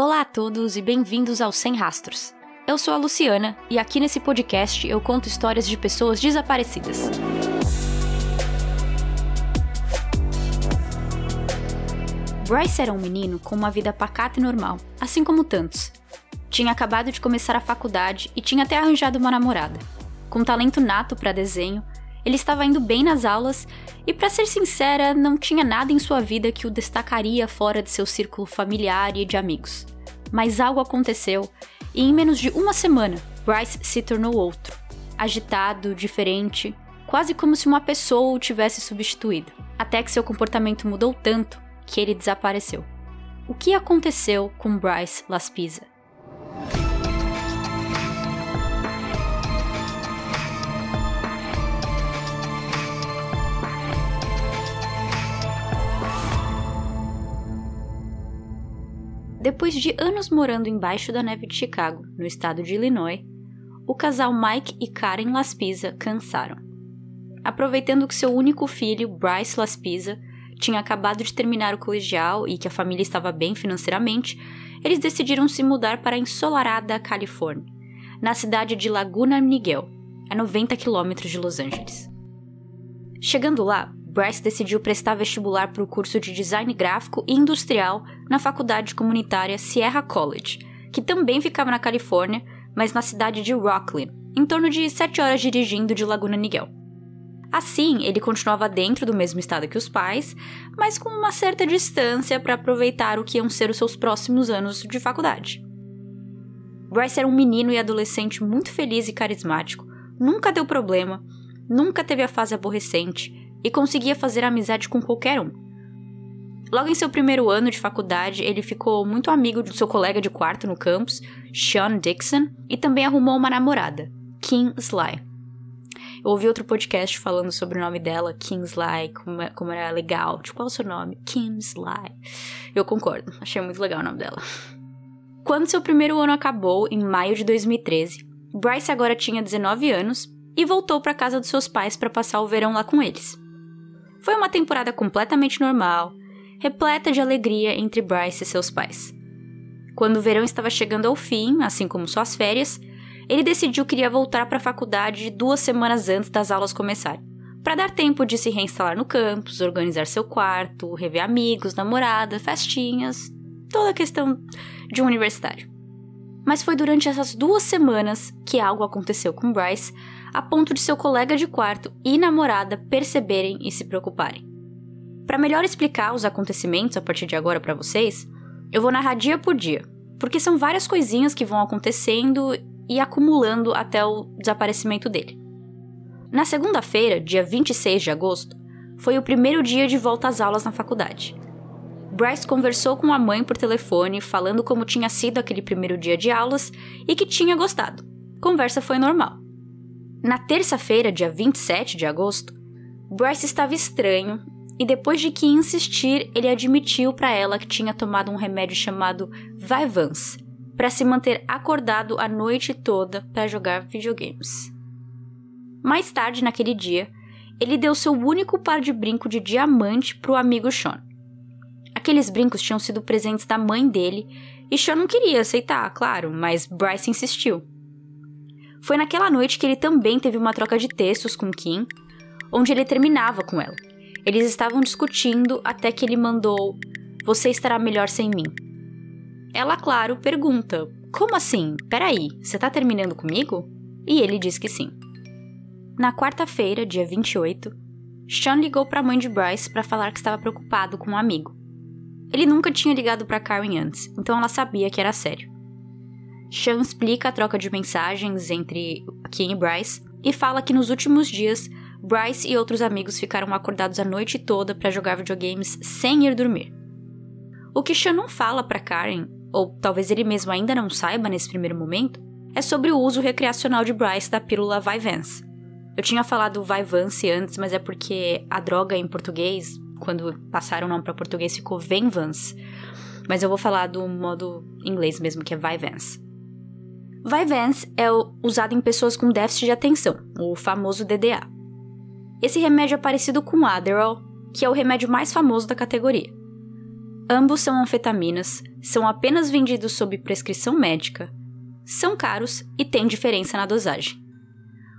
Olá a todos e bem-vindos ao Sem Rastros. Eu sou a Luciana e aqui nesse podcast eu conto histórias de pessoas desaparecidas. Bryce era um menino com uma vida pacata e normal, assim como tantos. Tinha acabado de começar a faculdade e tinha até arranjado uma namorada. Com talento nato para desenho, ele estava indo bem nas aulas e, para ser sincera, não tinha nada em sua vida que o destacaria fora de seu círculo familiar e de amigos. Mas algo aconteceu e, em menos de uma semana, Bryce se tornou outro. Agitado, diferente, quase como se uma pessoa o tivesse substituído. Até que seu comportamento mudou tanto que ele desapareceu. O que aconteceu com Bryce Laspisa? Depois de anos morando embaixo da neve de Chicago, no estado de Illinois, o casal Mike e Karen Laspisa cansaram. Aproveitando que seu único filho, Bryce Laspisa, tinha acabado de terminar o colegial e que a família estava bem financeiramente, eles decidiram se mudar para a ensolarada Califórnia, na cidade de Laguna Niguel, a 90 quilômetros de Los Angeles. Chegando lá, Bryce decidiu prestar vestibular para o curso de Design Gráfico e Industrial na faculdade comunitária Sierra College, que também ficava na Califórnia, mas na cidade de Rocklin, em torno de 7 horas dirigindo de Laguna Niguel. Assim, ele continuava dentro do mesmo estado que os pais, mas com uma certa distância para aproveitar o que iam ser os seus próximos anos de faculdade. Bryce era um menino e adolescente muito feliz e carismático, nunca deu problema, nunca teve a fase aborrecente e conseguia fazer amizade com qualquer um. Logo em seu primeiro ano de faculdade, ele ficou muito amigo do seu colega de quarto no campus, Sean Dixon, e também arrumou uma namorada, Kim Sly. Eu ouvi outro podcast falando sobre o nome dela, Kim Sly, como, é, como era legal. Tipo, qual é o seu nome? Kim Sly. Eu concordo, achei muito legal o nome dela. Quando seu primeiro ano acabou, em maio de 2013, Bryce agora tinha 19 anos e voltou para casa dos seus pais para passar o verão lá com eles. Foi uma temporada completamente normal, repleta de alegria entre Bryce e seus pais. Quando o verão estava chegando ao fim, assim como suas férias, ele decidiu que iria voltar para a faculdade duas semanas antes das aulas começarem, para dar tempo de se reinstalar no campus, organizar seu quarto, rever amigos, namorada, festinhas, toda a questão de um universitário. Mas foi durante essas duas semanas que algo aconteceu com Bryce a ponto de seu colega de quarto e namorada perceberem e se preocuparem. Para melhor explicar os acontecimentos a partir de agora para vocês, eu vou narrar dia por dia, porque são várias coisinhas que vão acontecendo e acumulando até o desaparecimento dele. Na segunda-feira, dia 26 de agosto, foi o primeiro dia de volta às aulas na faculdade. Bryce conversou com a mãe por telefone, falando como tinha sido aquele primeiro dia de aulas e que tinha gostado. Conversa foi normal. Na terça-feira, dia 27 de agosto, Bryce estava estranho e depois de que insistir, ele admitiu para ela que tinha tomado um remédio chamado Vyvanse para se manter acordado a noite toda para jogar videogames. Mais tarde naquele dia, ele deu seu único par de brinco de diamante para o amigo Sean. Aqueles brincos tinham sido presentes da mãe dele e Sean não queria aceitar, claro, mas Bryce insistiu. Foi naquela noite que ele também teve uma troca de textos com Kim, onde ele terminava com ela. Eles estavam discutindo até que ele mandou: Você estará melhor sem mim. Ela, claro, pergunta: Como assim? Peraí, você tá terminando comigo? E ele diz que sim. Na quarta-feira, dia 28, Sean ligou para a mãe de Bryce para falar que estava preocupado com um amigo. Ele nunca tinha ligado para Karen antes, então ela sabia que era sério. Sean explica a troca de mensagens entre Kim e Bryce e fala que nos últimos dias Bryce e outros amigos ficaram acordados a noite toda para jogar videogames sem ir dormir. O que Sean não fala para Karen, ou talvez ele mesmo ainda não saiba nesse primeiro momento, é sobre o uso recreacional de Bryce da pílula Vyvanse. Eu tinha falado Vyvanse antes, mas é porque a droga em português, quando passaram o nome para português, ficou Venvance. Mas eu vou falar do modo inglês mesmo, que é Vyvanse. Vyvanse é usado em pessoas com déficit de atenção, o famoso DDA. Esse remédio é parecido com o Adderall, que é o remédio mais famoso da categoria. Ambos são anfetaminas, são apenas vendidos sob prescrição médica, são caros e têm diferença na dosagem.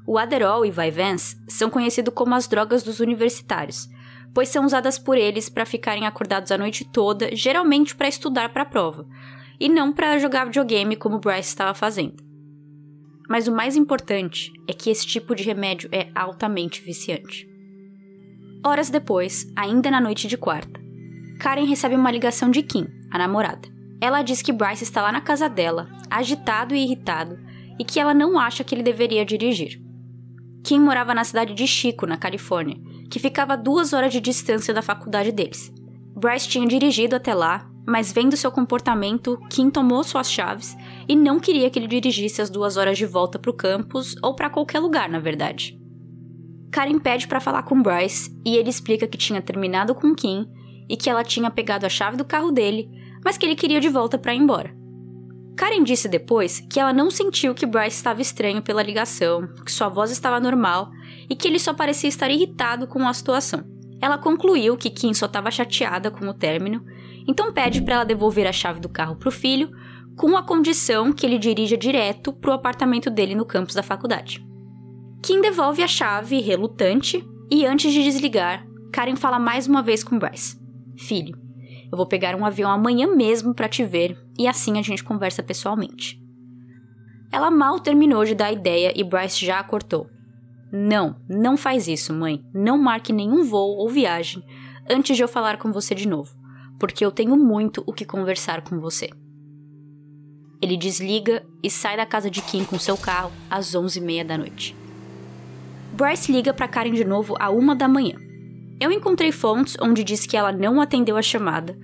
O Adderall e Vyvanse são conhecidos como as drogas dos universitários, pois são usadas por eles para ficarem acordados a noite toda, geralmente para estudar para a prova, e não para jogar videogame como Bryce estava fazendo. Mas o mais importante é que esse tipo de remédio é altamente viciante. Horas depois, ainda na noite de quarta, Karen recebe uma ligação de Kim, a namorada. Ela diz que Bryce está lá na casa dela, agitado e irritado, e que ela não acha que ele deveria dirigir. Kim morava na cidade de Chico, na Califórnia, que ficava a duas horas de distância da faculdade deles. Bryce tinha dirigido até lá, mas vendo seu comportamento, Kim tomou suas chaves e não queria que ele dirigisse as duas horas de volta para o campus ou para qualquer lugar, na verdade. Karen pede para falar com Bryce e ele explica que tinha terminado com Kim e que ela tinha pegado a chave do carro dele, mas que ele queria de volta para ir embora. Karen disse depois que ela não sentiu que Bryce estava estranho pela ligação, que sua voz estava normal e que ele só parecia estar irritado com a situação. Ela concluiu que Kim só estava chateada com o término, então pede para ela devolver a chave do carro para o filho, com a condição que ele dirija direto para o apartamento dele no campus da faculdade. Kim devolve a chave, relutante, e antes de desligar, Karen fala mais uma vez com Bryce: Filho, eu vou pegar um avião amanhã mesmo para te ver e assim a gente conversa pessoalmente. Ela mal terminou de dar a ideia e Bryce já a cortou. Não, não faz isso, mãe. Não marque nenhum voo ou viagem antes de eu falar com você de novo, porque eu tenho muito o que conversar com você. Ele desliga e sai da casa de Kim com seu carro às 11h30 da noite. Bryce liga para Karen de novo a uma da manhã. Eu encontrei fontes onde diz que ela não atendeu a chamada,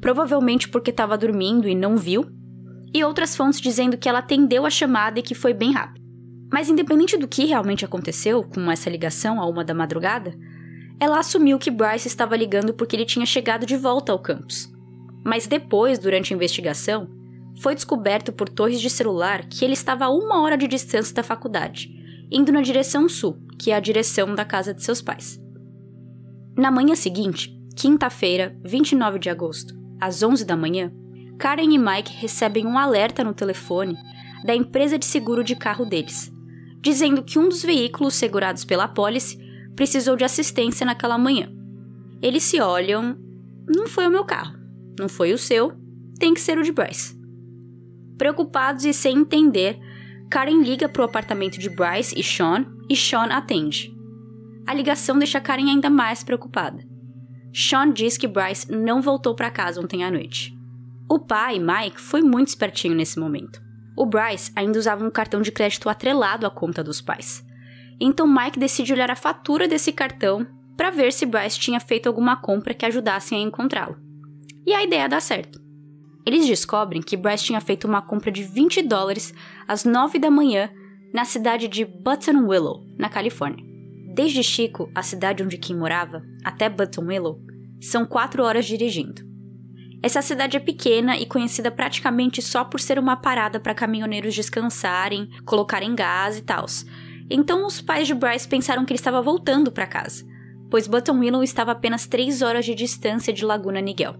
provavelmente porque estava dormindo e não viu, e outras fontes dizendo que ela atendeu a chamada e que foi bem rápido. Mas independente do que realmente aconteceu com essa ligação a uma da madrugada, ela assumiu que Bryce estava ligando porque ele tinha chegado de volta ao campus. Mas depois, durante a investigação, foi descoberto por torres de celular que ele estava a uma hora de distância da faculdade, indo na direção sul, que é a direção da casa de seus pais. Na manhã seguinte, quinta-feira, 29 de agosto, às 11 da manhã, Karen e Mike recebem um alerta no telefone da empresa de seguro de carro deles, dizendo que um dos veículos segurados pela apólice precisou de assistência naquela manhã. Eles se olham. Não foi o meu carro. Não foi o seu. Tem que ser o de Bryce. Preocupados e sem entender, Karen liga para o apartamento de Bryce e Sean e Sean atende. A ligação deixa Karen ainda mais preocupada. Sean diz que Bryce não voltou para casa ontem à noite. O pai, Mike, foi muito espertinho nesse momento. O Bryce ainda usava um cartão de crédito atrelado à conta dos pais. Então Mike decide olhar a fatura desse cartão para ver se Bryce tinha feito alguma compra que ajudasse a encontrá-lo. E a ideia dá certo. Eles descobrem que Bryce tinha feito uma compra de 20 dólares às 9 da manhã na cidade de Button Willow, na Califórnia. Desde Chico, a cidade onde Kim morava, até Button Willow, são 4 horas dirigindo. Essa cidade é pequena e conhecida praticamente só por ser uma parada para caminhoneiros descansarem, colocarem gás e tal. Então os pais de Bryce pensaram que ele estava voltando para casa, pois Button Willow estava apenas 3 horas de distância de Laguna Niguel.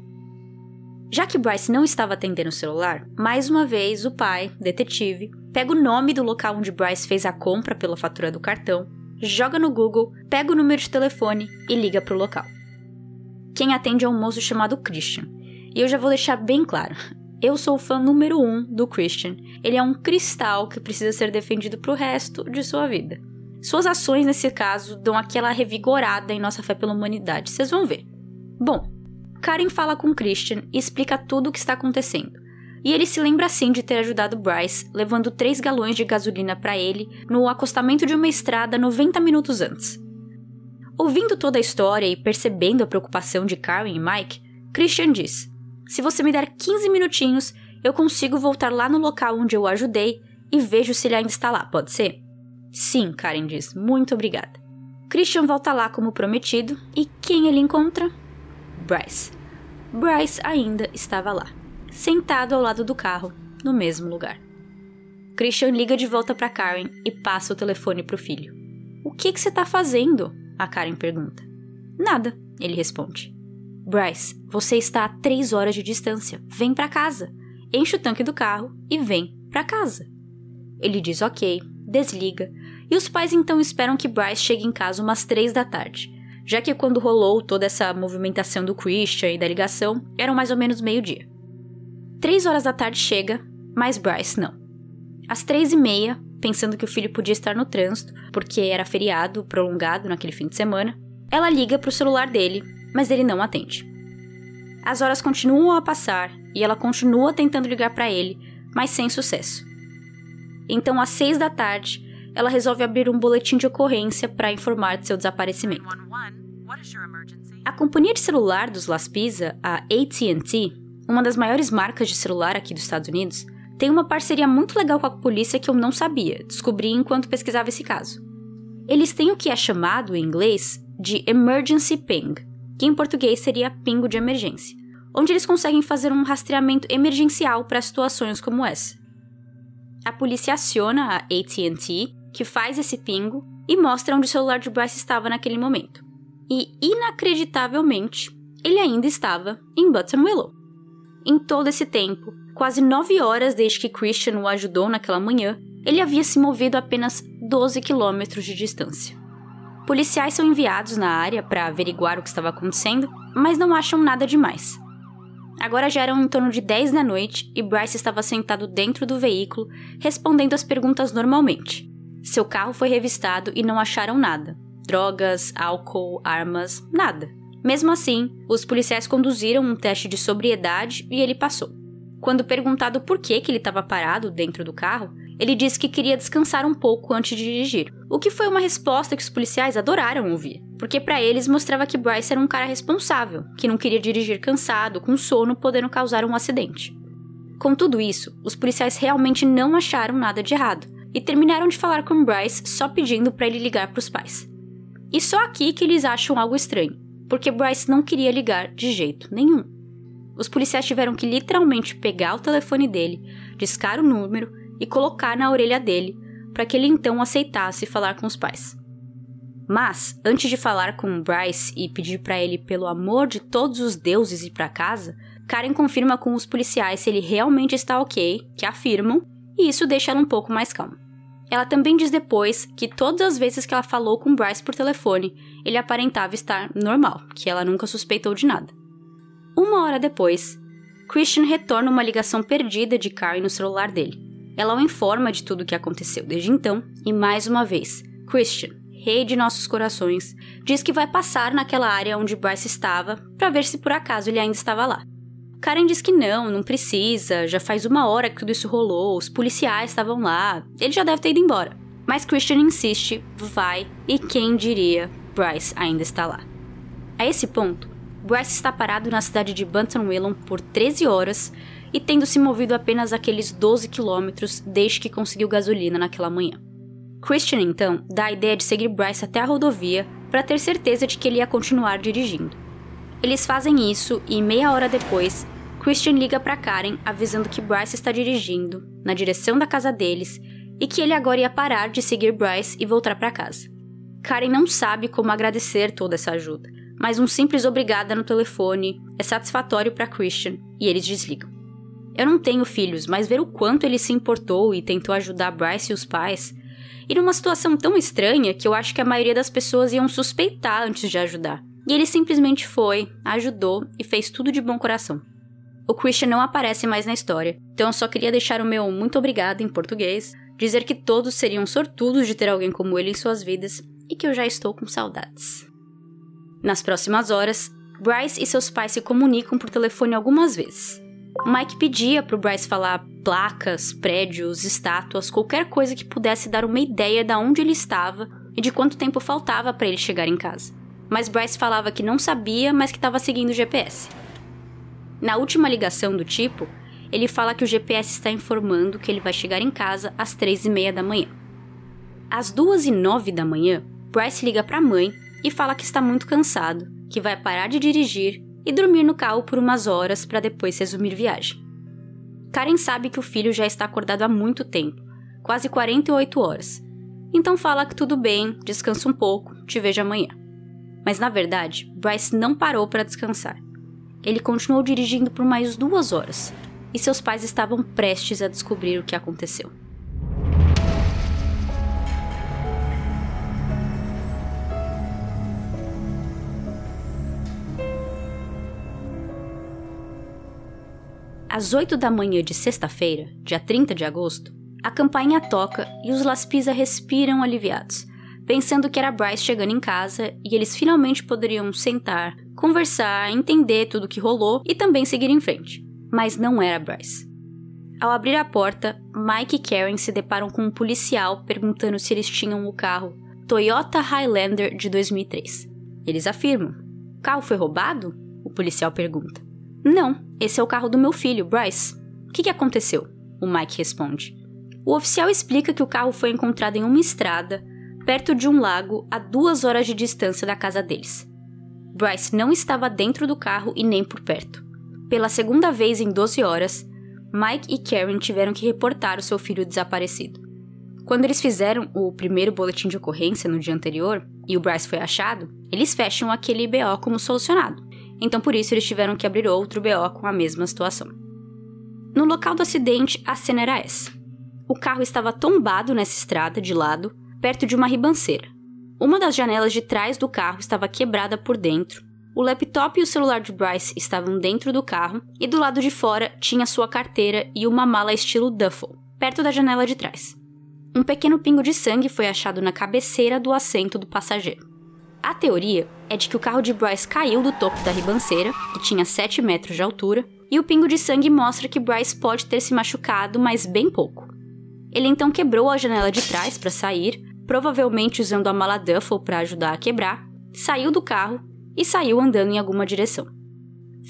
Já que Bryce não estava atendendo o celular, mais uma vez o pai, detetive, pega o nome do local onde Bryce fez a compra pela fatura do cartão, joga no Google, pega o número de telefone e liga para o local. Quem atende é um moço chamado Christian, e eu já vou deixar bem claro: eu sou o fã número um do Christian. Ele é um cristal que precisa ser defendido pro resto de sua vida. Suas ações, nesse caso, dão aquela revigorada em nossa fé pela humanidade. Vocês vão ver. Bom, Karen fala com Christian e explica tudo o que está acontecendo. E ele se lembra sim de ter ajudado Bryce, levando 3 galões de gasolina para ele no acostamento de uma estrada 90 minutos antes. Ouvindo toda a história e percebendo a preocupação de Karen e Mike, Christian diz: se você me der 15 minutinhos, eu consigo voltar lá no local onde eu ajudei e vejo se ele ainda está lá, pode ser? Sim, Karen diz. Muito obrigada. Christian volta lá como prometido e quem ele encontra? Bryce. Bryce ainda estava lá, sentado ao lado do carro, no mesmo lugar. Christian liga de volta para Karen e passa o telefone para o filho. O que, que você está fazendo? A Karen pergunta. Nada, ele responde. Bryce, você está a três horas de distância. Vem para casa. Enche o tanque do carro e vem para casa. Ele diz ok, desliga, e os pais então esperam que Bryce chegue em casa umas três da tarde, já que quando rolou toda essa movimentação do Christian e da ligação, eram mais ou menos meio-dia. Três horas da tarde chega, mas Bryce não. Às três e meia, pensando que o filho podia estar no trânsito, porque era feriado prolongado naquele fim de semana, ela liga para o celular dele, mas ele não atende. As horas continuam a passar e ela continua tentando ligar para ele, mas sem sucesso. Então, às seis da tarde, ela resolve abrir um boletim de ocorrência para informar de seu desaparecimento. A companhia de celular dos Las Pisa, a AT&T, uma das maiores marcas de celular aqui dos Estados Unidos, tem uma parceria muito legal com a polícia que eu não sabia, descobri enquanto pesquisava esse caso. Eles têm o que é chamado em inglês de Emergency Ping, que em português seria pingo de emergência, onde eles conseguem fazer um rastreamento emergencial para situações como essa. A polícia aciona a AT&T, que faz esse pingo e mostra onde o celular de Bryce estava naquele momento. E, inacreditavelmente, ele ainda estava em Button Willow. Em todo esse tempo, quase nove horas desde que Christian o ajudou naquela manhã, ele havia se movido apenas 12 quilômetros de distância. Policiais são enviados na área para averiguar o que estava acontecendo, mas não acham nada demais. Agora já eram em torno de 10 da noite e Bryce estava sentado dentro do veículo, respondendo as perguntas normalmente. Seu carro foi revistado e não acharam nada: drogas, álcool, armas, nada. Mesmo assim, os policiais conduziram um teste de sobriedade e ele passou. Quando perguntado por que, que ele estava parado dentro do carro, ele disse que queria descansar um pouco antes de dirigir, o que foi uma resposta que os policiais adoraram ouvir, porque para eles mostrava que Bryce era um cara responsável, que não queria dirigir cansado, com sono, podendo causar um acidente. Com tudo isso, os policiais realmente não acharam nada de errado e terminaram de falar com Bryce só pedindo para ele ligar para os pais. E só aqui que eles acham algo estranho, porque Bryce não queria ligar de jeito nenhum. Os policiais tiveram que literalmente pegar o telefone dele, discar o número e colocar na orelha dele, para que ele então aceitasse falar com os pais. Mas, antes de falar com Bryce e pedir para ele, pelo amor de todos os deuses, ir para casa, Karen confirma com os policiais se ele realmente está ok, que afirmam, e isso deixa ela um pouco mais calma. Ela também diz depois que todas as vezes que ela falou com Bryce por telefone, ele aparentava estar normal, que ela nunca suspeitou de nada. Uma hora depois, Christian retorna uma ligação perdida de Karen no celular dele. Ela o informa de tudo o que aconteceu desde então, e mais uma vez, Christian, rei de nossos corações, diz que vai passar naquela área onde Bryce estava para ver se por acaso ele ainda estava lá. Karen diz que não, não precisa, já faz uma hora que tudo isso rolou, os policiais estavam lá, ele já deve ter ido embora. Mas Christian insiste, vai, e quem diria, Bryce ainda está lá. A esse ponto, Bryce está parado na cidade de Bunton Willon por 13 horas, e tendo se movido apenas aqueles 12 quilômetros desde que conseguiu gasolina naquela manhã. Christian, então, dá a ideia de seguir Bryce até a rodovia para ter certeza de que ele ia continuar dirigindo. Eles fazem isso e meia hora depois, Christian liga para Karen avisando que Bryce está dirigindo na direção da casa deles e que ele agora ia parar de seguir Bryce e voltar para casa. Karen não sabe como agradecer toda essa ajuda, mas um simples obrigada no telefone é satisfatório para Christian e eles desligam. Eu não tenho filhos, mas ver o quanto ele se importou e tentou ajudar Bryce e os pais, e numa situação tão estranha que eu acho que a maioria das pessoas iam suspeitar antes de ajudar. E ele simplesmente foi, ajudou e fez tudo de bom coração. O Christian não aparece mais na história, então eu só queria deixar o meu muito obrigado em português, dizer que todos seriam sortudos de ter alguém como ele em suas vidas e que eu já estou com saudades. Nas próximas horas, Bryce e seus pais se comunicam por telefone algumas vezes. Mike pedia para o Bryce falar placas, prédios, estátuas, qualquer coisa que pudesse dar uma ideia de onde ele estava e de quanto tempo faltava para ele chegar em casa. Mas Bryce falava que não sabia, mas que estava seguindo o GPS. Na última ligação do tipo, ele fala que o GPS está informando que ele vai chegar em casa às três e meia da manhã. Às duas e nove da manhã, Bryce liga para a mãe e fala que está muito cansado, que vai parar de dirigir e dormir no carro por umas horas para depois resumir viagem. Karen sabe que o filho já está acordado há muito tempo, quase 48 horas. Então fala que tudo bem, descansa um pouco, te vejo amanhã. Mas na verdade, Bryce não parou para descansar. ele continuou dirigindo por mais duas horas, e seus pais estavam prestes a descobrir o que aconteceu. Às 8 da manhã de sexta-feira, dia 30 de agosto, a campainha toca e os Laspisa respiram aliviados, pensando que era Bryce chegando em casa e eles finalmente poderiam sentar, conversar, entender tudo o que rolou e também seguir em frente. Mas não era Bryce. Ao abrir a porta, Mike e Karen se deparam com um policial perguntando se eles tinham o carro Toyota Highlander de 2003. Eles afirmam: O carro foi roubado? O policial pergunta. Não, esse é o carro do meu filho, Bryce. O que, que aconteceu? O Mike responde. O oficial explica que o carro foi encontrado em uma estrada, perto de um lago, a duas horas de distância da casa deles. Bryce não estava dentro do carro e nem por perto. Pela segunda vez em 12 horas, Mike e Karen tiveram que reportar o seu filho desaparecido. Quando eles fizeram o primeiro boletim de ocorrência no dia anterior e o Bryce foi achado, eles fecham aquele BO como solucionado então por isso eles tiveram que abrir outro BO com a mesma situação. No local do acidente, a cena era essa. O carro estava tombado nessa estrada de lado, perto de uma ribanceira. Uma das janelas de trás do carro estava quebrada por dentro. O laptop e o celular de Bryce estavam dentro do carro e do lado de fora tinha sua carteira e uma mala estilo duffel, perto da janela de trás. Um pequeno pingo de sangue foi achado na cabeceira do assento do passageiro. A teoria é de que o carro de Bryce caiu do topo da ribanceira, que tinha 7 metros de altura, e o pingo de sangue mostra que Bryce pode ter se machucado, mas bem pouco. Ele então quebrou a janela de trás para sair, provavelmente usando a mala duffel para ajudar a quebrar, saiu do carro e saiu andando em alguma direção.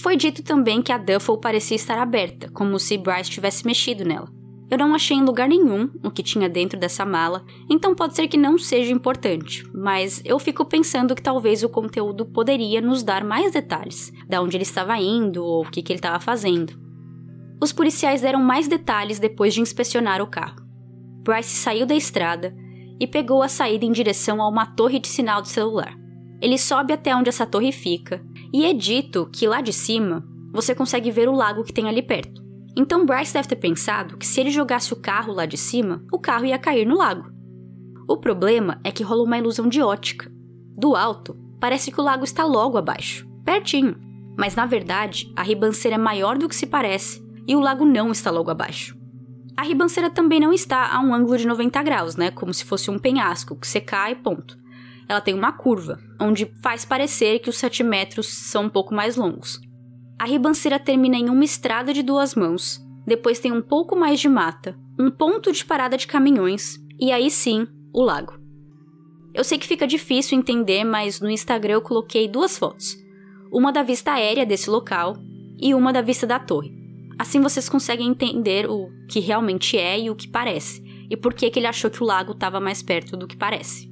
Foi dito também que a duffel parecia estar aberta, como se Bryce tivesse mexido nela. Eu não achei em lugar nenhum o que tinha dentro dessa mala, então pode ser que não seja importante, mas eu fico pensando que talvez o conteúdo poderia nos dar mais detalhes, da onde ele estava indo ou o que, que ele estava fazendo. Os policiais deram mais detalhes depois de inspecionar o carro. Bryce saiu da estrada e pegou a saída em direção a uma torre de sinal de celular. Ele sobe até onde essa torre fica, e é dito que lá de cima você consegue ver o lago que tem ali perto. Então Bryce deve ter pensado que se ele jogasse o carro lá de cima, o carro ia cair no lago. O problema é que rola uma ilusão de ótica. Do alto, parece que o lago está logo abaixo, pertinho, mas na verdade a ribanceira é maior do que se parece e o lago não está logo abaixo. A ribanceira também não está a um ângulo de 90 graus, né, como se fosse um penhasco que você cai, ponto. Ela tem uma curva, onde faz parecer que os 7 metros são um pouco mais longos. A ribanceira termina em uma estrada de duas mãos, depois tem um pouco mais de mata, um ponto de parada de caminhões e aí sim, o lago. Eu sei que fica difícil entender, mas no Instagram eu coloquei duas fotos. Uma da vista aérea desse local e uma da vista da torre. Assim vocês conseguem entender o que realmente é e o que parece, e por que, ele achou que o lago estava mais perto do que parece.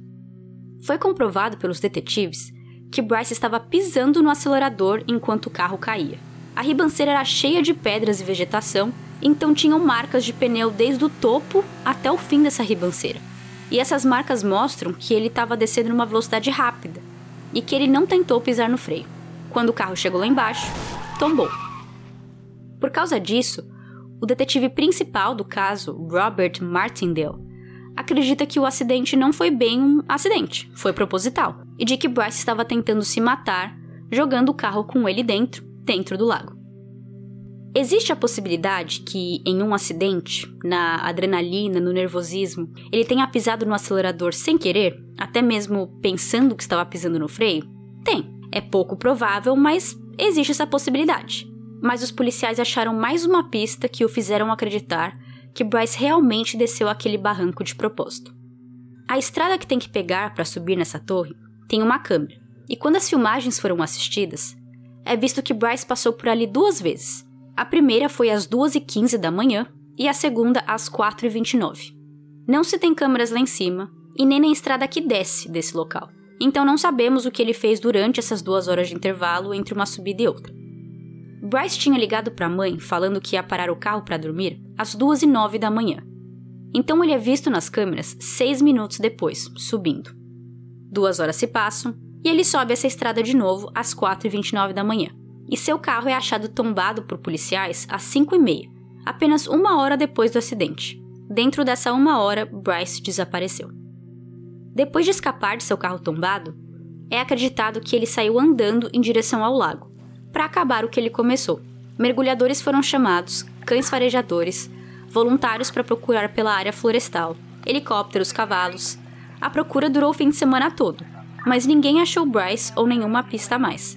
Foi comprovado pelos detetives que Bryce estava pisando no acelerador enquanto o carro caía. A ribanceira era cheia de pedras e vegetação, então tinham marcas de pneu desde o topo até o fim dessa ribanceira. E essas marcas mostram que ele estava descendo numa velocidade rápida e que ele não tentou pisar no freio. Quando o carro chegou lá embaixo, tombou. Por causa disso, o detetive principal do caso, Robert Martindale, acredita que o acidente não foi bem um acidente, foi proposital, e de que Bryce estava tentando se matar jogando o carro com ele dentro, dentro do lago. Existe a possibilidade que, em um acidente, na adrenalina, no nervosismo, ele tenha pisado no acelerador sem querer, até mesmo pensando que estava pisando no freio? Tem. É pouco provável, mas existe essa possibilidade. Mas os policiais acharam mais uma pista que o fizeram acreditar que Bryce realmente desceu aquele barranco de propósito. A estrada que tem que pegar para subir nessa torre tem uma câmera, e quando as filmagens foram assistidas, é visto que Bryce passou por ali duas vezes. A primeira foi às 2h15 da manhã e a segunda às 4h29. Não se tem câmeras lá em cima e nem na estrada que desce desse local, então não sabemos o que ele fez durante essas duas horas de intervalo entre uma subida e outra. Bryce tinha ligado para a mãe falando que ia parar o carro para dormir às duas e nove da manhã. Então ele é visto nas câmeras seis minutos depois, subindo. Duas horas se passam e ele sobe essa estrada de novo às quatro e vinte e nove da manhã. e seu carro é achado tombado por policiais às 5 e meia, apenas uma hora depois do acidente. Dentro dessa uma hora, Bryce desapareceu. Depois de escapar de seu carro tombado, é acreditado que ele saiu andando em direção ao lago, para acabar o que ele começou. Mergulhadores foram chamados, cães farejadores, voluntários para procurar pela área florestal, helicópteros, cavalos. A procura durou o fim de semana todo, mas ninguém achou Bryce ou nenhuma pista a mais.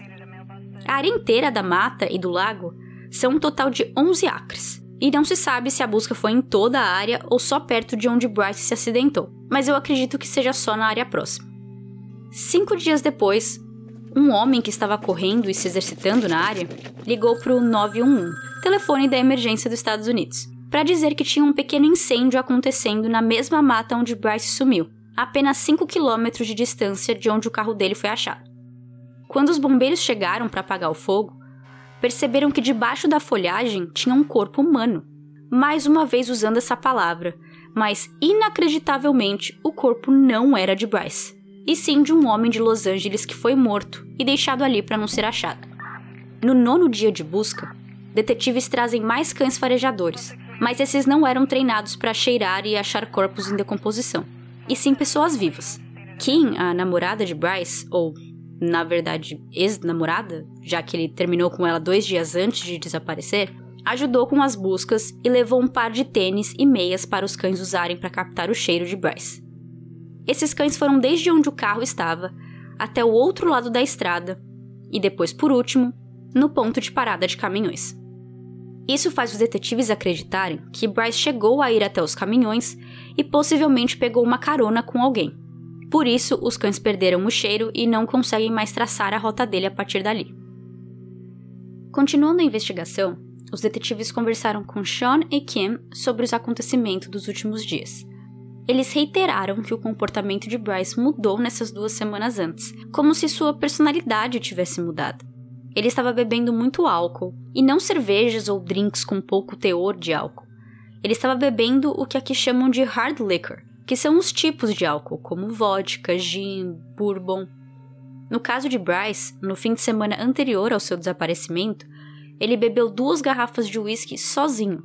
A área inteira da mata e do lago são um total de 11 acres, e não se sabe se a busca foi em toda a área ou só perto de onde Bryce se acidentou, mas eu acredito que seja só na área próxima. Cinco dias depois, um homem que estava correndo e se exercitando na área ligou para o 911, telefone da emergência dos Estados Unidos, para dizer que tinha um pequeno incêndio acontecendo na mesma mata onde Bryce sumiu, a apenas 5 quilômetros de distância de onde o carro dele foi achado. Quando os bombeiros chegaram para apagar o fogo, perceberam que debaixo da folhagem tinha um corpo humano. Mais uma vez usando essa palavra, mas inacreditavelmente o corpo não era de Bryce, e sim de um homem de Los Angeles que foi morto e deixado ali para não ser achado. No nono dia de busca, detetives trazem mais cães farejadores, mas esses não eram treinados para cheirar e achar corpos em decomposição, e sim pessoas vivas. Kim, a namorada de Bryce, ou na verdade, ex-namorada, já que ele terminou com ela dois dias antes de desaparecer, ajudou com as buscas e levou um par de tênis e meias para os cães usarem para captar o cheiro de Bryce. Esses cães foram desde onde o carro estava até o outro lado da estrada e depois, por último, no ponto de parada de caminhões. Isso faz os detetives acreditarem que Bryce chegou a ir até os caminhões e possivelmente pegou uma carona com alguém. Por isso, os cães perderam o cheiro e não conseguem mais traçar a rota dele a partir dali. Continuando a investigação, os detetives conversaram com Sean e Kim sobre os acontecimentos dos últimos dias. Eles reiteraram que o comportamento de Bryce mudou nessas duas semanas antes, como se sua personalidade tivesse mudado. Ele estava bebendo muito álcool, e não cervejas ou drinks com pouco teor de álcool. Ele estava bebendo o que aqui chamam de hard liquor, que são os tipos de álcool, como vodka, gin, bourbon. No caso de Bryce, no fim de semana anterior ao seu desaparecimento, ele bebeu duas garrafas de uísque sozinho.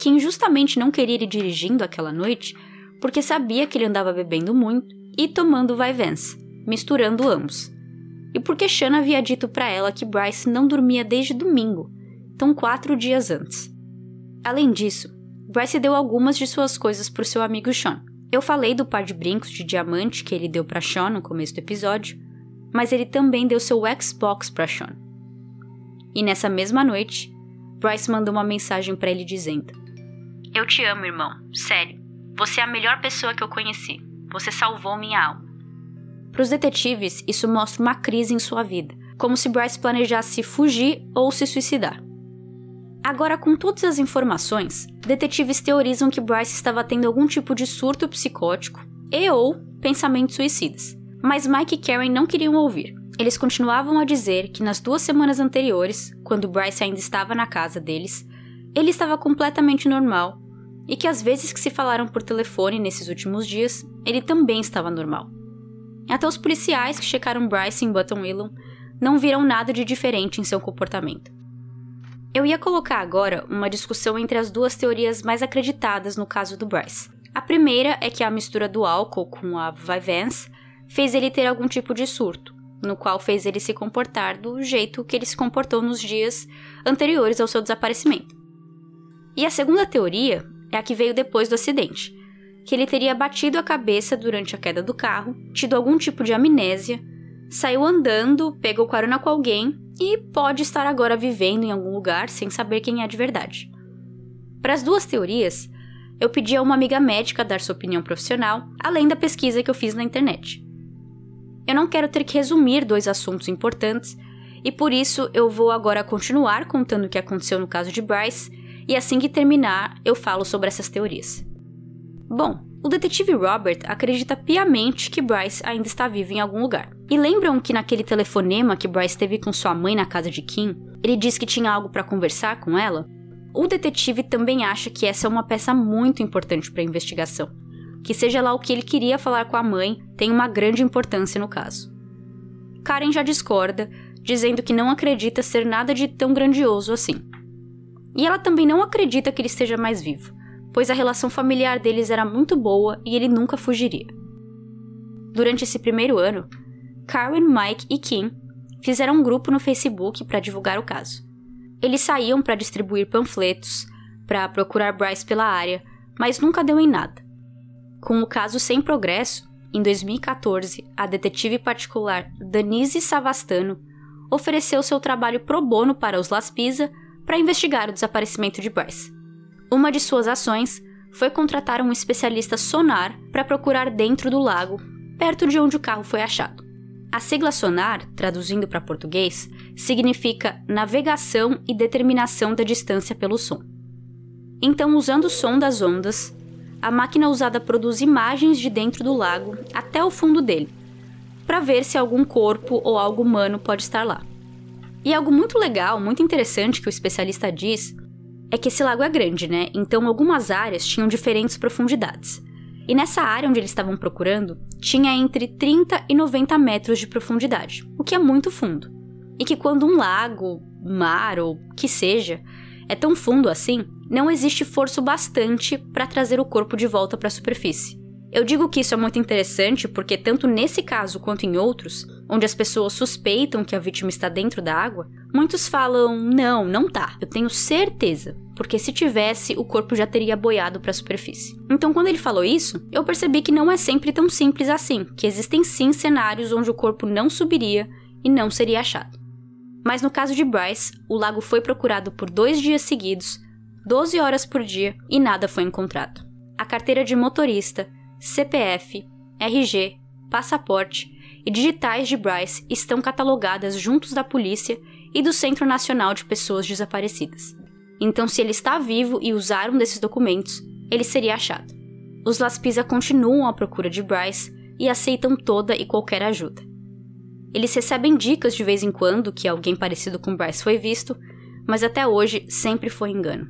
Quem justamente não queria ir dirigindo aquela noite, porque sabia que ele andava bebendo muito e tomando vai-vens, misturando ambos. E porque Shanna havia dito para ela que Bryce não dormia desde domingo, então quatro dias antes. Além disso, Bryce deu algumas de suas coisas para o seu amigo Sean, eu falei do par de brincos de diamante que ele deu para Sean no começo do episódio, mas ele também deu seu Xbox para Sean. E nessa mesma noite, Bryce mandou uma mensagem para ele dizendo: Eu te amo, irmão. Sério. Você é a melhor pessoa que eu conheci. Você salvou minha alma. Para os detetives, isso mostra uma crise em sua vida, como se Bryce planejasse fugir ou se suicidar. Agora, com todas as informações, detetives teorizam que Bryce estava tendo algum tipo de surto psicótico e ou pensamentos suicidas. Mas Mike e Karen não queriam ouvir. Eles continuavam a dizer que nas duas semanas anteriores, quando Bryce ainda estava na casa deles, ele estava completamente normal e que as vezes que se falaram por telefone nesses últimos dias, ele também estava normal. Até os policiais que checaram Bryce em Button Willow não viram nada de diferente em seu comportamento. Eu ia colocar agora uma discussão entre as duas teorias mais acreditadas no caso do Bryce. A primeira é que a mistura do álcool com a Vyvanse fez ele ter algum tipo de surto, no qual fez ele se comportar do jeito que ele se comportou nos dias anteriores ao seu desaparecimento. E a segunda teoria é a que veio depois do acidente, que ele teria batido a cabeça durante a queda do carro, tido algum tipo de amnésia, saiu andando, pegou carona com alguém e pode estar agora vivendo em algum lugar sem saber quem é de verdade. Para as duas teorias, eu pedi a uma amiga médica dar sua opinião profissional, além da pesquisa que eu fiz na internet. Eu não quero ter que resumir dois assuntos importantes, e por isso eu vou agora continuar contando o que aconteceu no caso de Bryce, e assim que terminar, eu falo sobre essas teorias. Bom, o detetive Robert acredita piamente que Bryce ainda está vivo em algum lugar. E lembram que naquele telefonema que Bryce teve com sua mãe na casa de Kim, ele disse que tinha algo para conversar com ela? O detetive também acha que essa é uma peça muito importante para a investigação. Que seja lá o que ele queria falar com a mãe, tem uma grande importância no caso. Karen já discorda, dizendo que não acredita ser nada de tão grandioso assim. E ela também não acredita que ele esteja mais vivo, pois a relação familiar deles era muito boa e ele nunca fugiria. Durante esse primeiro ano, Karen, Mike e Kim fizeram um grupo no Facebook para divulgar o caso. Eles saíam para distribuir panfletos, para procurar Bryce pela área, mas nunca deu em nada. Com o caso sem progresso, em 2014, a detetive particular Danise Savastano ofereceu seu trabalho pro bono para os Las Pisa para investigar o desaparecimento de Bryce. Uma de suas ações foi contratar um especialista sonar para procurar dentro do lago, perto de onde o carro foi achado. A sigla sonar, traduzindo para português, significa navegação e determinação da distância pelo som. Então, usando o som das ondas, a máquina usada produz imagens de dentro do lago até o fundo dele, para ver se algum corpo ou algo humano pode estar lá. E algo muito legal, muito interessante que o especialista diz é que esse lago é grande, né? Então algumas áreas tinham diferentes profundidades. E nessa área onde eles estavam procurando, tinha entre 30 e 90 metros de profundidade, o que é muito fundo. E que quando um lago, mar ou que seja, é tão fundo assim, não existe força bastante para trazer o corpo de volta para a superfície. Eu digo que isso é muito interessante porque, tanto nesse caso quanto em outros, onde as pessoas suspeitam que a vítima está dentro da água, muitos falam: não, não tá, eu tenho certeza, porque se tivesse, o corpo já teria boiado para a superfície. Então, quando ele falou isso, eu percebi que não é sempre tão simples assim, que existem sim cenários onde o corpo não subiria e não seria achado. Mas no caso de Bryce, o lago foi procurado por dois dias seguidos, 12 horas por dia, e nada foi encontrado. A carteira de motorista, CPF, RG, passaporte e digitais de Bryce estão catalogadas juntos da polícia e do Centro Nacional de Pessoas Desaparecidas. Então, se ele está vivo e usar um desses documentos, ele seria achado. Os Las Pisa continuam à procura de Bryce e aceitam toda e qualquer ajuda. Eles recebem dicas de vez em quando que alguém parecido com Bryce foi visto, mas até hoje sempre foi engano.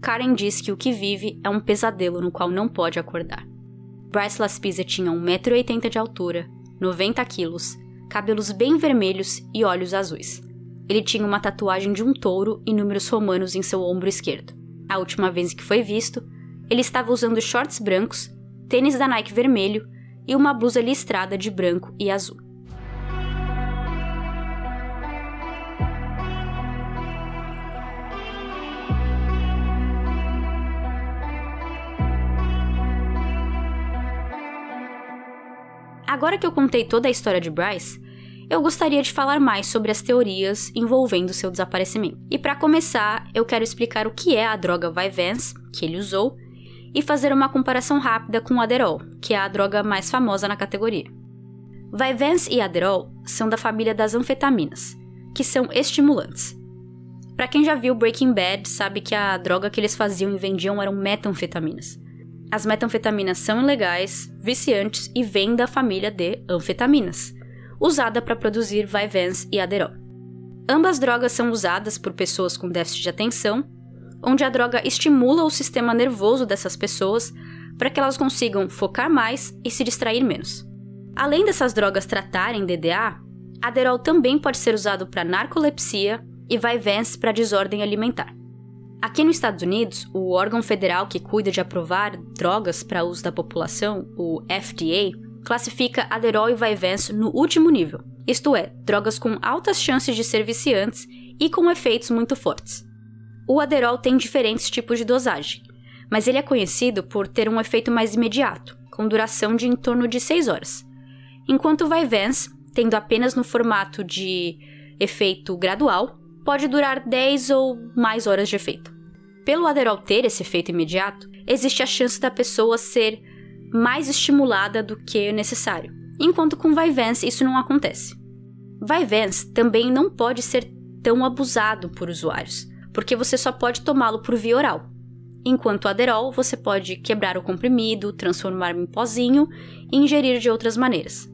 Karen diz que o que vive é um pesadelo no qual não pode acordar. Bryce Laspisa tinha 1,80m de altura, 90 quilos, cabelos bem vermelhos e olhos azuis. Ele tinha uma tatuagem de um touro e números romanos em seu ombro esquerdo. A última vez que foi visto, ele estava usando shorts brancos, tênis da Nike vermelho e uma blusa listrada de branco e azul. Agora que eu contei toda a história de Bryce, eu gostaria de falar mais sobre as teorias envolvendo seu desaparecimento. E para começar, eu quero explicar o que é a droga Vyvanse, que ele usou, e fazer uma comparação rápida com o Adderall, que é a droga mais famosa na categoria. Vyvanse e Adderall são da família das anfetaminas, que são estimulantes. Para quem já viu Breaking Bad, sabe que a droga que eles faziam e vendiam eram metanfetaminas. As metanfetaminas são ilegais, viciantes e vêm da família de anfetaminas, usada para produzir Vyvanse e Adderall. Ambas drogas são usadas por pessoas com déficit de atenção, onde a droga estimula o sistema nervoso dessas pessoas para que elas consigam focar mais e se distrair menos. Além dessas drogas tratarem DDA, Adderall também pode ser usado para narcolepsia e Vyvanse para desordem alimentar. Aqui nos Estados Unidos, o órgão federal que cuida de aprovar drogas para uso da população, o FDA, classifica Adderall e Vyvanse no último nível, isto é, drogas com altas chances de ser viciantes e com efeitos muito fortes. O Adderall tem diferentes tipos de dosagem, mas ele é conhecido por ter um efeito mais imediato, com duração de em torno de 6 horas, enquanto o Vyvanse, tendo apenas no formato de efeito gradual, pode durar 10 ou mais horas de efeito. Pelo Adderall ter esse efeito imediato, existe a chance da pessoa ser mais estimulada do que necessário, enquanto com Vyvanse isso não acontece. Vyvanse também não pode ser tão abusado por usuários, porque você só pode tomá-lo por via oral. Enquanto o Adderall, você pode quebrar o comprimido, transformar em pozinho e ingerir de outras maneiras.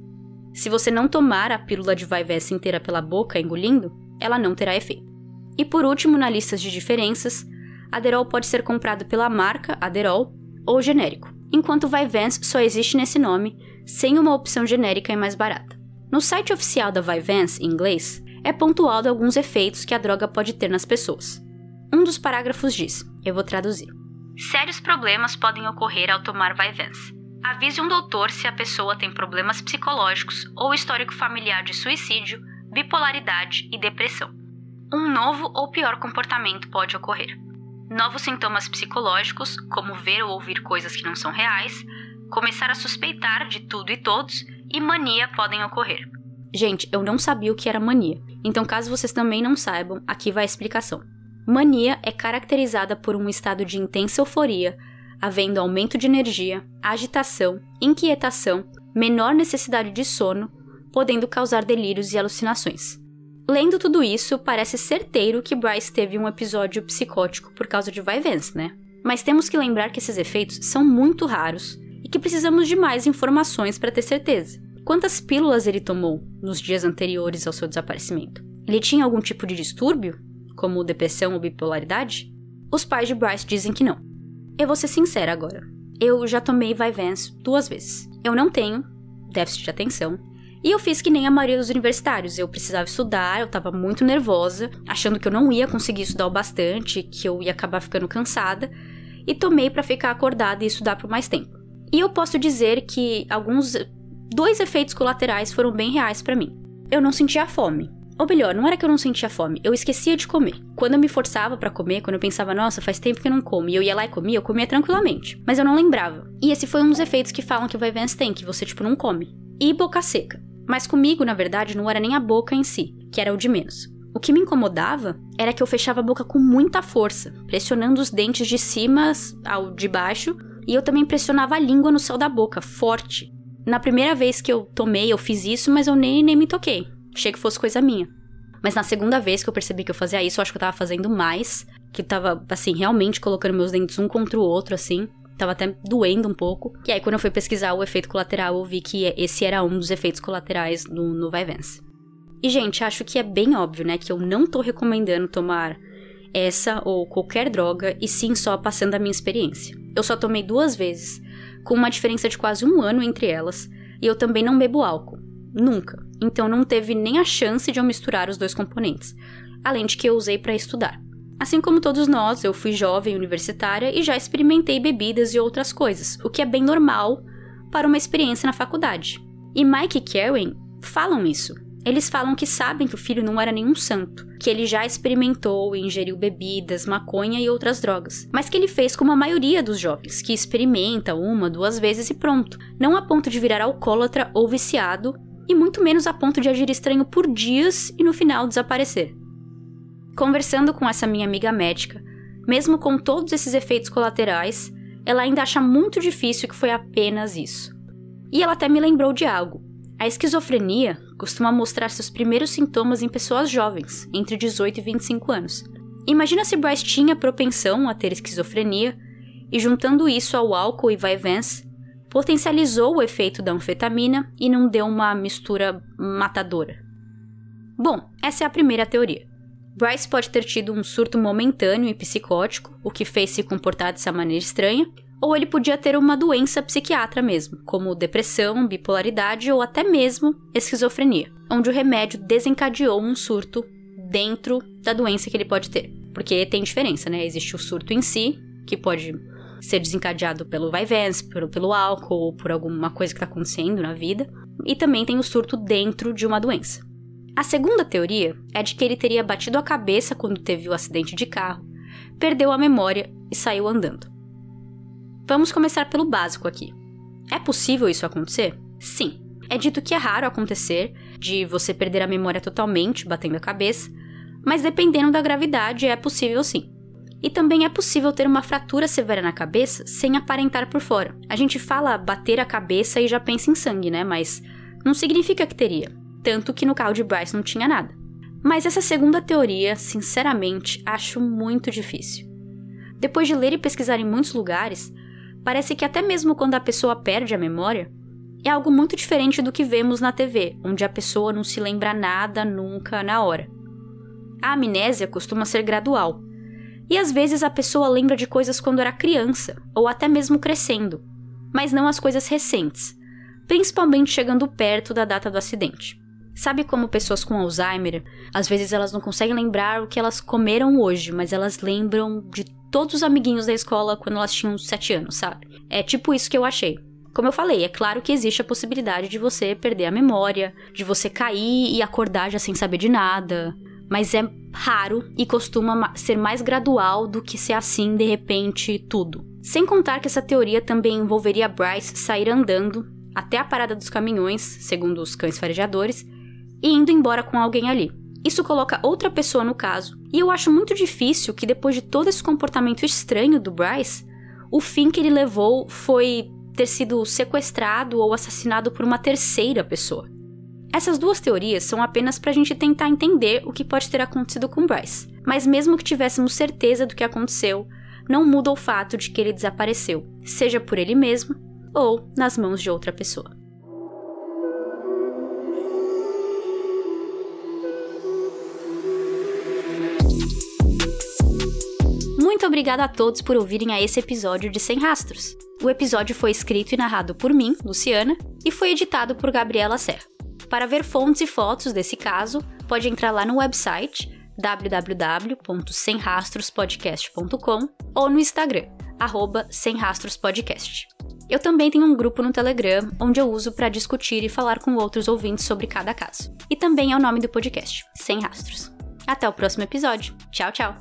Se você não tomar a pílula de Vyvanse inteira pela boca engolindo, ela não terá efeito. E por último, na lista de diferenças, Adderall pode ser comprado pela marca Adderall ou genérico, enquanto Vyvanse só existe nesse nome, sem uma opção genérica e mais barata. No site oficial da Vyvanse, em inglês, é pontuado alguns efeitos que a droga pode ter nas pessoas. Um dos parágrafos diz: eu vou traduzir. Sérios problemas podem ocorrer ao tomar Vyvanse. Avise um doutor se a pessoa tem problemas psicológicos ou histórico familiar de suicídio, bipolaridade e depressão. Um novo ou pior comportamento pode ocorrer. Novos sintomas psicológicos, como ver ou ouvir coisas que não são reais, começar a suspeitar de tudo e todos, e mania podem ocorrer. Gente, eu não sabia o que era mania, então caso vocês também não saibam, aqui vai a explicação. Mania é caracterizada por um estado de intensa euforia, havendo aumento de energia, agitação, inquietação, menor necessidade de sono, podendo causar delírios e alucinações. Lendo tudo isso, parece certeiro que Bryce teve um episódio psicótico por causa de Vyvanse, né? Mas temos que lembrar que esses efeitos são muito raros e que precisamos de mais informações para ter certeza. Quantas pílulas ele tomou nos dias anteriores ao seu desaparecimento? Ele tinha algum tipo de distúrbio, como depressão ou bipolaridade? Os pais de Bryce dizem que não. Eu vou ser sincera agora. Eu já tomei Vyvanse duas vezes. Eu não tenho déficit de atenção e eu fiz que nem a maioria dos universitários. Eu precisava estudar, eu tava muito nervosa, achando que eu não ia conseguir estudar o bastante, que eu ia acabar ficando cansada, e tomei para ficar acordada e estudar por mais tempo. E eu posso dizer que alguns dois efeitos colaterais foram bem reais para mim. Eu não sentia fome. Ou melhor, não era que eu não sentia fome, eu esquecia de comer. Quando eu me forçava para comer, quando eu pensava, nossa, faz tempo que eu não como, e eu ia lá e comia, eu comia tranquilamente. Mas eu não lembrava. E esse foi um dos efeitos que falam que o Vyvanse tem, que você, tipo, não come. E boca seca. Mas comigo, na verdade, não era nem a boca em si, que era o de menos. O que me incomodava era que eu fechava a boca com muita força, pressionando os dentes de cima ao de baixo, e eu também pressionava a língua no céu da boca, forte. Na primeira vez que eu tomei, eu fiz isso, mas eu nem, nem me toquei. Achei que fosse coisa minha. Mas na segunda vez que eu percebi que eu fazia isso, eu acho que eu tava fazendo mais. Que eu tava, assim, realmente colocando meus dentes um contra o outro, assim tava até doendo um pouco. E aí, quando eu fui pesquisar o efeito colateral, eu vi que esse era um dos efeitos colaterais no, no Vyvanse. E, gente, acho que é bem óbvio, né, que eu não tô recomendando tomar essa ou qualquer droga, e sim só passando a minha experiência. Eu só tomei duas vezes, com uma diferença de quase um ano entre elas, e eu também não bebo álcool. Nunca. Então não teve nem a chance de eu misturar os dois componentes. Além de que eu usei para estudar. Assim como todos nós, eu fui jovem universitária e já experimentei bebidas e outras coisas, o que é bem normal para uma experiência na faculdade. E Mike e Karen falam isso. Eles falam que sabem que o filho não era nenhum santo, que ele já experimentou e ingeriu bebidas, maconha e outras drogas, mas que ele fez como a maioria dos jovens, que experimenta uma, duas vezes e pronto, não a ponto de virar alcoólatra ou viciado, e muito menos a ponto de agir estranho por dias e no final desaparecer. Conversando com essa minha amiga médica, mesmo com todos esses efeitos colaterais, ela ainda acha muito difícil que foi apenas isso. E ela até me lembrou de algo. A esquizofrenia costuma mostrar seus primeiros sintomas em pessoas jovens, entre 18 e 25 anos. Imagina se Bryce tinha propensão a ter esquizofrenia e, juntando isso ao álcool e Vyvanse, potencializou o efeito da anfetamina e não deu uma mistura matadora. Bom, essa é a primeira teoria. Bryce pode ter tido um surto momentâneo e psicótico, o que fez se comportar dessa maneira estranha, ou ele podia ter uma doença psiquiatra mesmo, como depressão, bipolaridade ou até mesmo esquizofrenia, onde o remédio desencadeou um surto dentro da doença que ele pode ter. Porque tem diferença, né? Existe o surto em si, que pode ser desencadeado pelo Vyvanse, pelo, pelo álcool ou por alguma coisa que está acontecendo na vida, e também tem o surto dentro de uma doença. A segunda teoria é de que ele teria batido a cabeça quando teve o acidente de carro, perdeu a memória e saiu andando. Vamos começar pelo básico aqui. É possível isso acontecer? Sim. É dito que é raro acontecer de você perder a memória totalmente batendo a cabeça, mas dependendo da gravidade é possível sim. E também é possível ter uma fratura severa na cabeça sem aparentar por fora. A gente fala bater a cabeça e já pensa em sangue, né? Mas não significa que teria tanto que no carro de Bryce não tinha nada. Mas essa segunda teoria, sinceramente, acho muito difícil. Depois de ler e pesquisar em muitos lugares, parece que até mesmo quando a pessoa perde a memória, é algo muito diferente do que vemos na TV, onde a pessoa não se lembra nada nunca na hora. A amnésia costuma ser gradual, e às vezes a pessoa lembra de coisas quando era criança, ou até mesmo crescendo, mas não as coisas recentes, principalmente chegando perto da data do acidente. Sabe como pessoas com Alzheimer, às vezes elas não conseguem lembrar o que elas comeram hoje, mas elas lembram de todos os amiguinhos da escola quando elas tinham 7 anos, sabe? É tipo isso que eu achei. Como eu falei, é claro que existe a possibilidade de você perder a memória, de você cair e acordar já sem saber de nada, mas é raro e costuma ser mais gradual do que ser assim de repente tudo. Sem contar que essa teoria também envolveria Bryce sair andando até a parada dos caminhões, segundo os cães farejadores, e indo embora com alguém ali. Isso coloca outra pessoa no caso, e eu acho muito difícil que depois de todo esse comportamento estranho do Bryce, o fim que ele levou foi ter sido sequestrado ou assassinado por uma terceira pessoa. Essas duas teorias são apenas para a gente tentar entender o que pode ter acontecido com Bryce, mas mesmo que tivéssemos certeza do que aconteceu, não muda o fato de que ele desapareceu, seja por ele mesmo ou nas mãos de outra pessoa. Muito obrigada a todos por ouvirem a esse episódio de Sem Rastros. O episódio foi escrito e narrado por mim, Luciana, e foi editado por Gabriela Serra. Para ver fontes e fotos desse caso, pode entrar lá no website www.semrastrospodcast.com ou no Instagram, arroba semrastrospodcast. Eu também tenho um grupo no Telegram, onde eu uso para discutir e falar com outros ouvintes sobre cada caso. E também é o nome do podcast, Sem Rastros. Até o próximo episódio. Tchau, tchau!